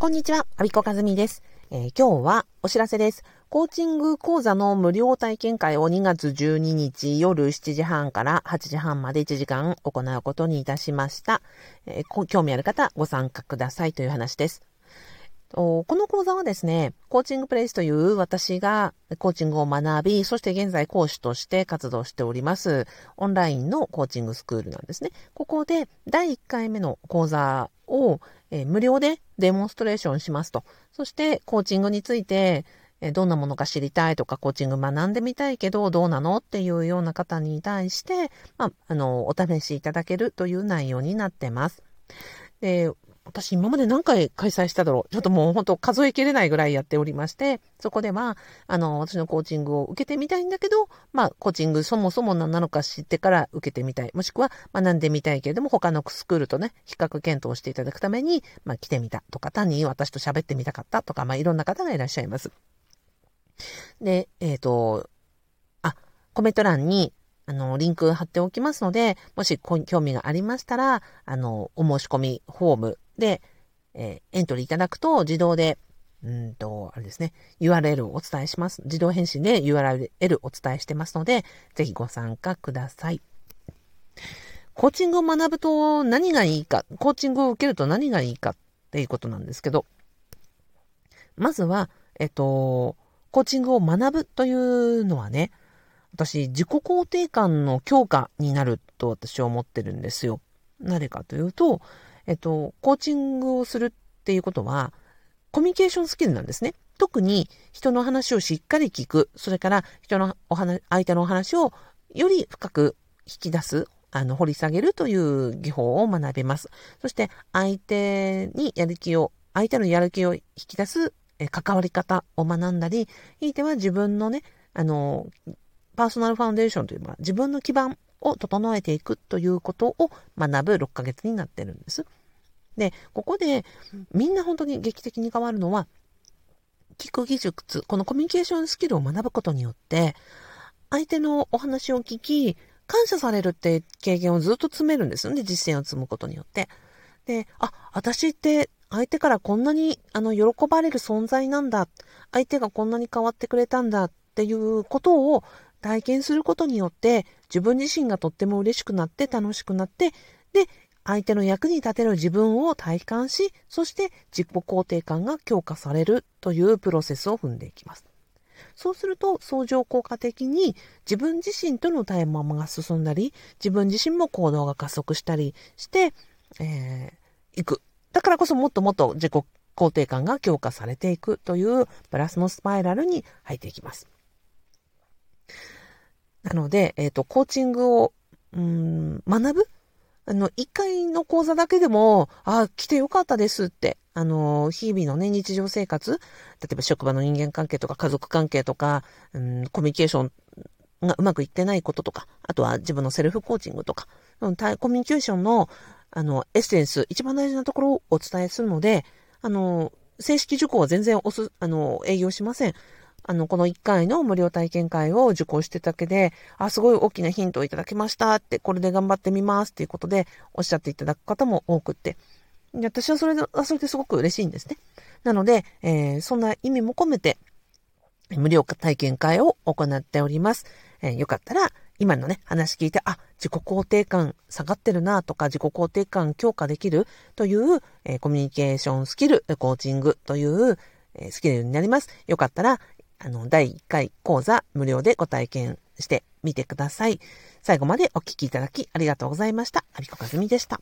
こんにちは、アビコカズミです、えー、今日はお知らせです。コーチング講座の無料体験会を2月12日夜7時半から8時半まで1時間行うことにいたしました。えー、興味ある方ご参加くださいという話です。この講座はですね、コーチングプレイスという私がコーチングを学び、そして現在講師として活動しております、オンラインのコーチングスクールなんですね。ここで第1回目の講座をえ、無料でデモンストレーションしますと。そして、コーチングについて、え、どんなものか知りたいとか、コーチング学んでみたいけど、どうなのっていうような方に対して、まあ、あの、お試しいただけるという内容になってます。で、私今まで何回開催しただろうちょっともう本当数えきれないぐらいやっておりまして、そこでは、あの、私のコーチングを受けてみたいんだけど、まあ、コーチングそもそも何なのか知ってから受けてみたい。もしくは学んでみたいけれども、他のスクールとね、比較検討していただくために、まあ、来てみたとか、単に私と喋ってみたかったとか、まあ、いろんな方がいらっしゃいます。で、えっ、ー、と、あ、コメント欄に、あの、リンク貼っておきますので、もし興味がありましたら、あの、お申し込みフォームで、えー、エントリーいただくと自動で、うんと、あれですね、URL をお伝えします。自動返信で URL をお伝えしてますので、ぜひご参加ください。コーチングを学ぶと何がいいか、コーチングを受けると何がいいかっていうことなんですけど、まずは、えっと、コーチングを学ぶというのはね、私、自己肯定感の強化になると私は思ってるんですよ。なぜかというと、えっと、コーチングをするっていうことは、コミュニケーションスキルなんですね。特に人の話をしっかり聞く、それから人のお話、相手のお話をより深く引き出す、あの、掘り下げるという技法を学べます。そして相手にやる気を、相手のやる気を引き出すえ関わり方を学んだり、ひいては自分のね、あの、パーソナルファウンデーションというのは自分の基盤を整えていくということを学ぶ6ヶ月になってるんです。で、ここでみんな本当に劇的に変わるのは、聞く技術、このコミュニケーションスキルを学ぶことによって、相手のお話を聞き、感謝されるって経験をずっと積めるんですよね、実践を積むことによって。で、あ、私って相手からこんなにあの喜ばれる存在なんだ。相手がこんなに変わってくれたんだっていうことを体験することによって自分自身がとっても嬉しくなって楽しくなってで相手の役に立てる自分を体感しそして自己肯定感が強化されるというプロセスを踏んでいきます。そうすると相乗効果的に自分自身との対話が進んだり自分自身も行動が加速したりして、えー、いく。だからこそもっともっと自己肯定感が強化されていくというプラスのスパイラルに入っていきます。なので、えっ、ー、と、コーチングを、うん、学ぶ？あの、一回の講座だけでも、あ、来てよかったですって、あの、日々のね、日常生活、例えば職場の人間関係とか家族関係とか、うん、コミュニケーションがうまくいってないこととか、あとは自分のセルフコーチングとか、うん、コミュニケーションの、あの、エッセンス、一番大事なところをお伝えするので、あの、正式受講は全然おす、あの、営業しません。あの、この1回の無料体験会を受講してただけで、あ、すごい大きなヒントをいただきましたって、これで頑張ってみますっていうことでおっしゃっていただく方も多くって、私はそれで、それですごく嬉しいんですね。なので、えー、そんな意味も込めて、無料体験会を行っております。えー、よかったら、今のね、話聞いて、あ、自己肯定感下がってるなとか、自己肯定感強化できるという、えー、コミュニケーションスキル、コーチングという、えー、スキルになります。よかったら、あの、第1回講座無料でご体験してみてください。最後までお聴きいただきありがとうございました。アビコカズミでした。